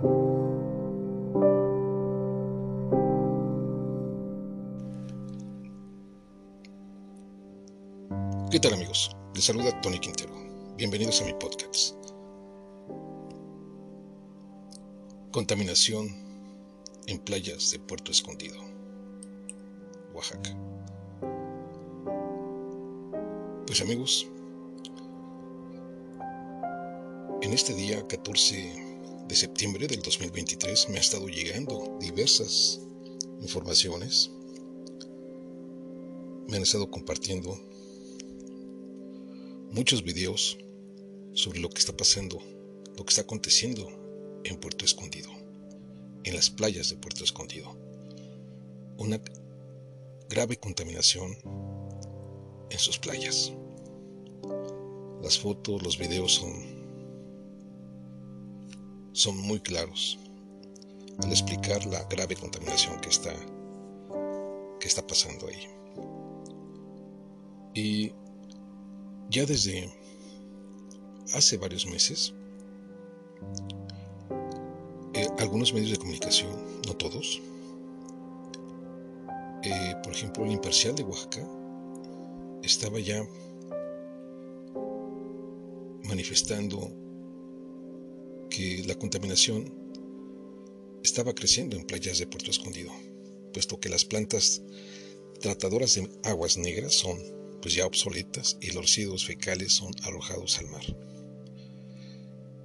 ¿Qué tal amigos? Les saluda Tony Quintero. Bienvenidos a mi podcast. Contaminación en playas de Puerto Escondido, Oaxaca. Pues amigos, en este día 14 de septiembre del 2023 me ha estado llegando diversas informaciones. Me han estado compartiendo muchos videos sobre lo que está pasando, lo que está aconteciendo en Puerto Escondido, en las playas de Puerto Escondido. Una grave contaminación en sus playas. Las fotos, los videos son, son muy claros al explicar la grave contaminación que está, que está pasando ahí. Y ya desde hace varios meses, eh, algunos medios de comunicación, no todos, eh, por ejemplo el Imparcial de Oaxaca, estaba ya manifestando que la contaminación estaba creciendo en playas de Puerto Escondido, puesto que las plantas tratadoras de aguas negras son pues ya obsoletas y los residuos fecales son arrojados al mar.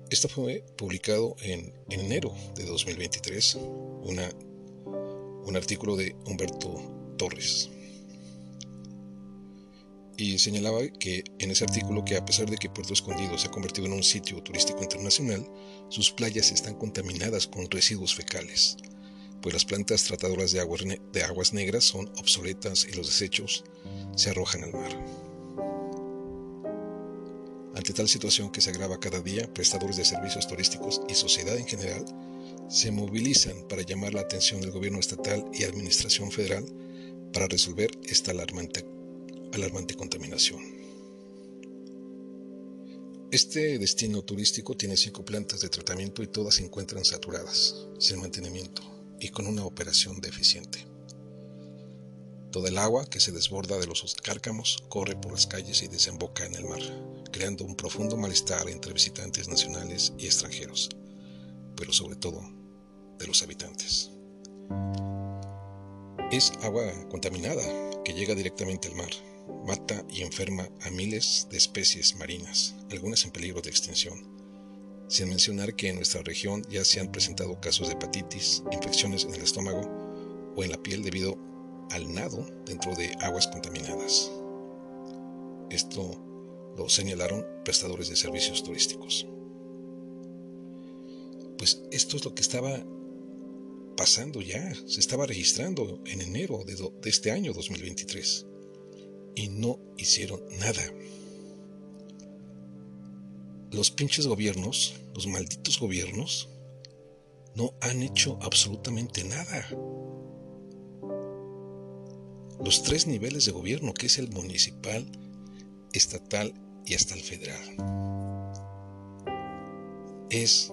Esto fue publicado en, enero de 2023, una, un artículo de Humberto Torres. Y señalaba que en ese artículo que a pesar de que Puerto Escondido se ha convertido en un sitio turístico internacional, sus playas están contaminadas con residuos fecales, pues las plantas tratadoras de aguas, negras son obsoletas y los desechos se arrojan al mar. Ante tal situación que se agrava cada día, prestadores de servicios turísticos y sociedad en general se movilizan para llamar la atención del gobierno estatal y administración federal para resolver esta alarmante, alarmante contaminación. Este destino turístico tiene cinco plantas de tratamiento y todas se encuentran saturadas, sin mantenimiento y con una operación deficiente. Toda el agua que se desborda de los cárcamos corre por las calles y desemboca en el mar, creando un profundo malestar entre visitantes nacionales y extranjeros, pero sobre todo de los habitantes. Es agua contaminada que llega directamente al mar, mata y enferma a miles de especies marinas, algunas en peligro de extinción, sin mencionar que en nuestra región ya se han presentado casos de hepatitis, infecciones en el estómago o en la piel debido al nado dentro de aguas contaminadas. Esto lo señalaron prestadores de servicios turísticos. Pues esto es lo que estaba pasando ya, se estaba registrando en enero de, de este año 2023 y no hicieron nada. Los pinches gobiernos, los malditos gobiernos, no han hecho absolutamente nada los tres niveles de gobierno, que es el municipal, estatal y hasta el federal. Es,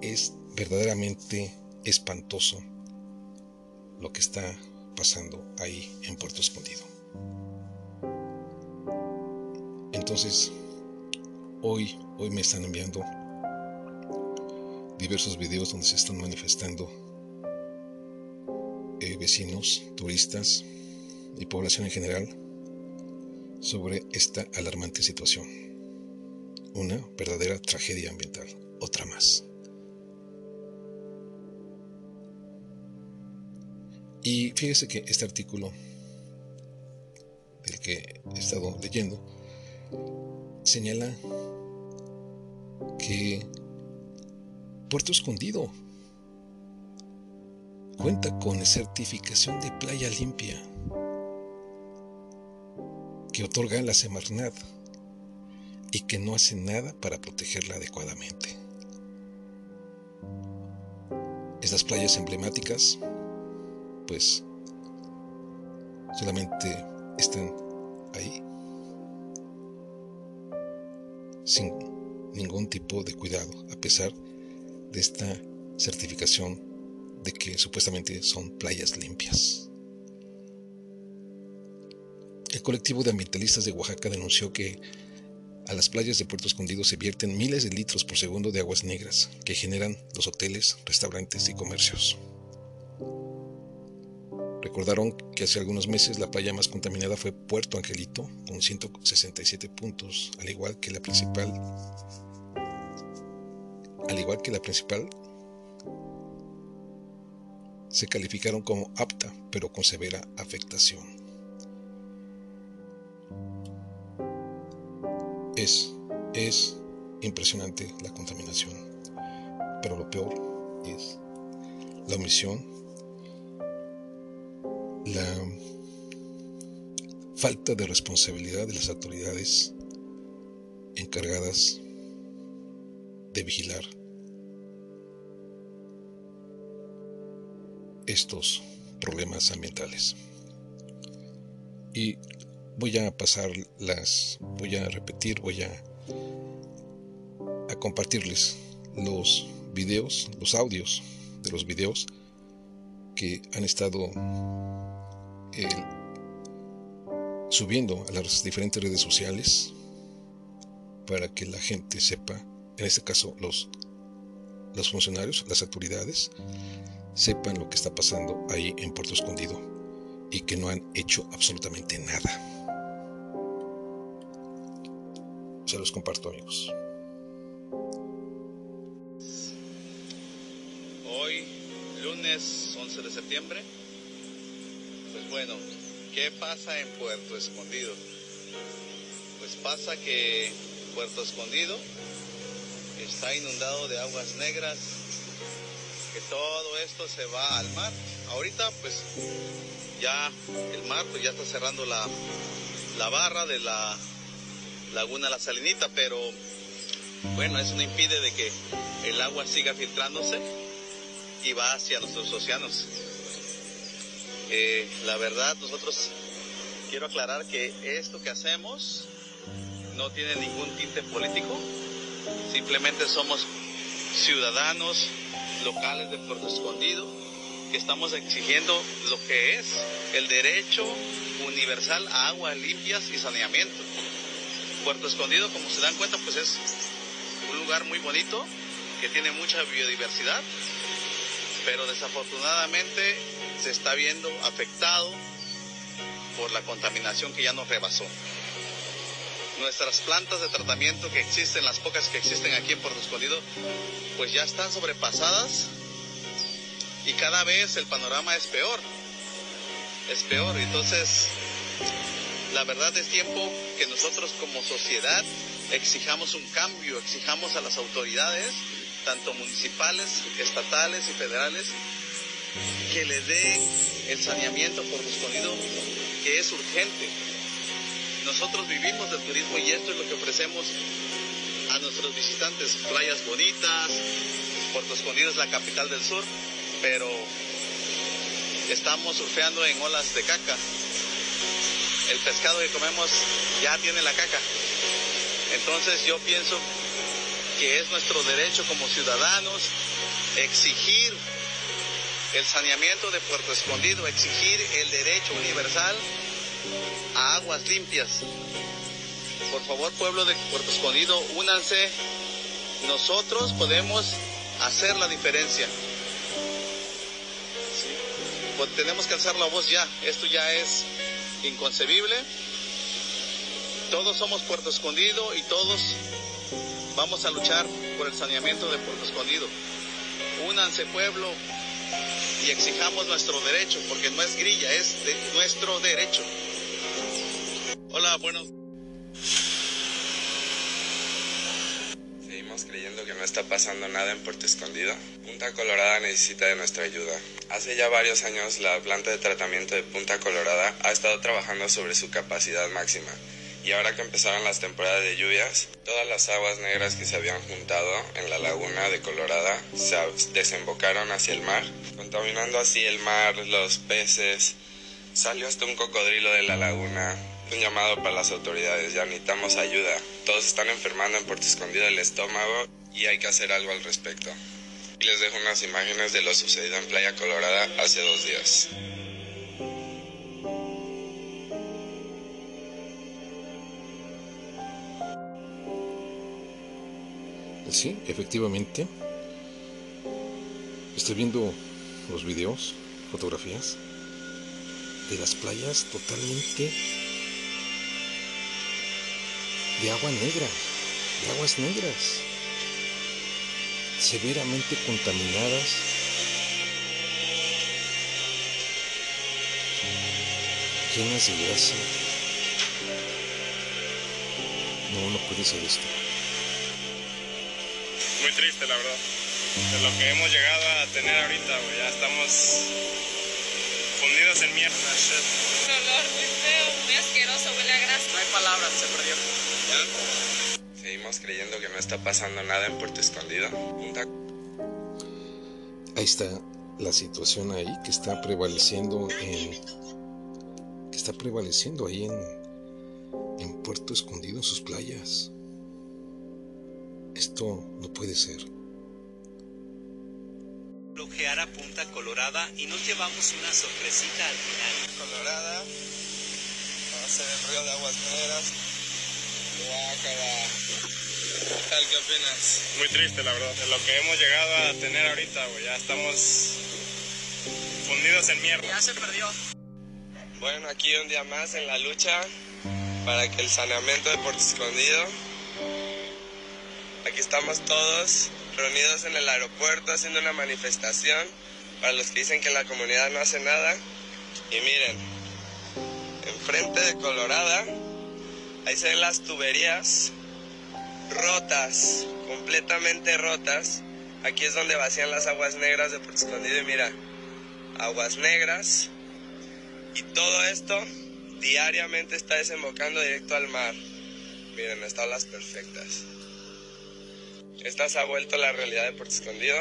es verdaderamente espantoso lo que está pasando ahí en Puerto Escondido. Entonces, hoy, hoy me están enviando diversos videos donde se están manifestando eh, vecinos, turistas y población en general sobre esta alarmante situación. Una verdadera tragedia ambiental, otra más. Y fíjese que este artículo del que he estado leyendo señala que Puerto Escondido cuenta con certificación de playa limpia que otorga la Semarnat y que no hace nada para protegerla adecuadamente. Estas playas emblemáticas, pues, solamente están ahí, sin ningún tipo de cuidado, a pesar de esta certificación de que supuestamente son playas limpias. El colectivo de ambientalistas de Oaxaca denunció que a las playas de Puerto Escondido se vierten miles de litros por segundo de aguas negras que generan los hoteles, restaurantes y comercios. Recordaron que hace algunos meses la playa más contaminada fue Puerto Angelito, con 167 puntos, al igual que la principal, al igual que la principal, se calificaron como apta, pero con severa afectación. Es, es impresionante la contaminación, pero lo peor es la omisión, la falta de responsabilidad de las autoridades encargadas de vigilar estos problemas ambientales. Y voy a pasar las, voy a repetir, voy a, a compartirles los videos, los audios de los videos que han estado eh, subiendo a las diferentes redes sociales para que la gente sepa, en este caso los, los funcionarios, las autoridades, sepan lo que está pasando ahí en Puerto Escondido y que no han hecho absolutamente nada. Se los comparto amigos. Hoy, lunes 11 de septiembre, bueno, ¿qué pasa en Puerto Escondido? Pues pasa que Puerto Escondido está inundado de aguas negras, que todo esto se va al mar. Ahorita pues ya el mar pues ya está cerrando la, la barra de la Laguna La Salinita, pero bueno, eso no impide de que el agua siga filtrándose y va hacia nuestros océanos. La verdad, nosotros quiero aclarar que esto que hacemos no tiene ningún tinte político, simplemente somos ciudadanos locales de Puerto Escondido que estamos exigiendo lo que es el derecho universal a aguas limpias y saneamiento. Puerto Escondido, como se dan cuenta, pues es un lugar muy bonito, que tiene mucha biodiversidad, pero desafortunadamente se está viendo afectado por la contaminación que ya nos rebasó. Nuestras plantas de tratamiento que existen, las pocas que existen aquí en Puerto Escondido, pues ya están sobrepasadas y cada vez el panorama es peor. Es peor, entonces la verdad es tiempo que nosotros como sociedad exijamos un cambio, exijamos a las autoridades, tanto municipales, estatales y federales, que le den el saneamiento por escondido que es urgente. Nosotros vivimos del turismo y esto es lo que ofrecemos a nuestros visitantes. Playas bonitas, Puerto Escondido es la capital del sur, pero estamos surfeando en olas de caca el pescado que comemos ya tiene la caca. Entonces yo pienso que es nuestro derecho como ciudadanos exigir el saneamiento de Puerto Escondido, exigir el derecho universal a aguas limpias. Por favor, pueblo de Puerto Escondido, únanse. Nosotros podemos hacer la diferencia. Pues tenemos que alzar la voz ya. Esto ya es inconcebible. Todos somos Puerto Escondido y todos vamos a luchar por el saneamiento de Puerto Escondido. Únanse pueblo y exijamos nuestro derecho, porque no es grilla, es nuestro derecho. Hola, buenos creyendo que no está pasando nada en Puerto Escondido, Punta Colorada necesita de nuestra ayuda. Hace ya varios años la planta de tratamiento de Punta Colorada ha estado trabajando sobre su capacidad máxima. Y ahora que empezaron las temporadas de lluvias, todas las aguas negras que se habían juntado en la laguna de Colorada se desembocaron hacia el mar, contaminando así el mar, los peces. Salió hasta un cocodrilo de la laguna, un llamado para las autoridades, ya necesitamos ayuda. Todos están enfermando en Puerto Escondido del estómago y hay que hacer algo al respecto. Y les dejo unas imágenes de lo sucedido en Playa Colorada hace dos días. Sí, efectivamente. Estoy viendo los videos, fotografías de las playas totalmente de agua negra, de aguas negras, severamente contaminadas. llenas de grasa. No, no puede ser esto. Muy triste, la verdad. De lo que hemos llegado a tener ahorita, güey. Ya estamos fundidos en mierda. Un olor muy feo, muy asqueroso, huele a grasa. No hay palabras, se perdió. Seguimos creyendo que no está pasando nada en Puerto Escondido. Punta Ahí está la situación ahí que está prevaleciendo en que está prevaleciendo ahí en en Puerto Escondido en sus playas. Esto no puede ser. bloquear a Punta Colorada y nos llevamos una sorpresita al final. Colorada, va a ser el río de aguas negras. Guácala. ¿Qué tal? ¿Qué opinas? Muy triste, la verdad. De lo que hemos llegado a tener ahorita, güey. Ya estamos fundidos en mierda. Ya se perdió. Bueno, aquí un día más en la lucha para que el saneamiento de Puerto Escondido. Aquí estamos todos reunidos en el aeropuerto haciendo una manifestación para los que dicen que la comunidad no hace nada. Y miren, enfrente de Colorada, ahí se ven las tuberías rotas, completamente rotas. Aquí es donde vacían las aguas negras de Puerto Escondido y mira, aguas negras. Y todo esto diariamente está desembocando directo al mar. Miren, las tablas perfectas. Esta se ha vuelto la realidad de Puerto Escondido.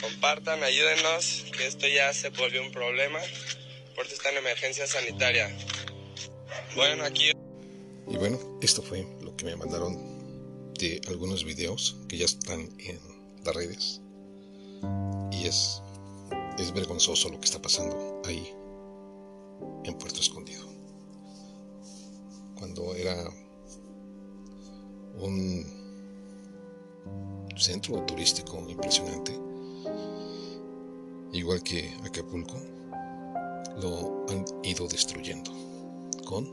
Compartan, ayúdenos, que esto ya se volvió un problema. Puerto está en emergencia sanitaria. Bueno, aquí Y bueno, esto fue lo que me mandaron de algunos videos que ya están en las redes. Y es, es vergonzoso lo que está pasando ahí en Puerto Escondido. Cuando era un centro turístico impresionante, igual que Acapulco, lo han ido destruyendo con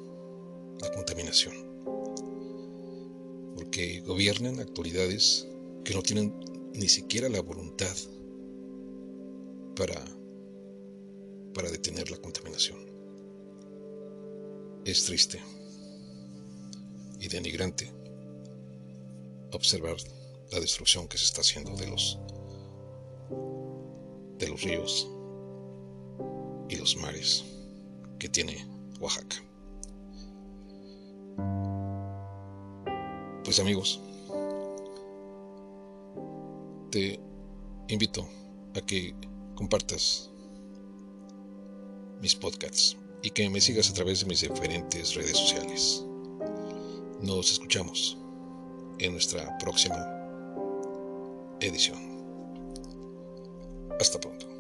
la contaminación. Porque gobiernan autoridades que no tienen ni siquiera la voluntad para, para detener la contaminación. Es triste y denigrante observar la destrucción que se está haciendo de los de los ríos y los mares que tiene Oaxaca. Pues amigos, te invito a que compartas mis podcasts y que me sigas a través de mis diferentes redes sociales. Nos escuchamos en nuestra próxima edición. Hasta pronto.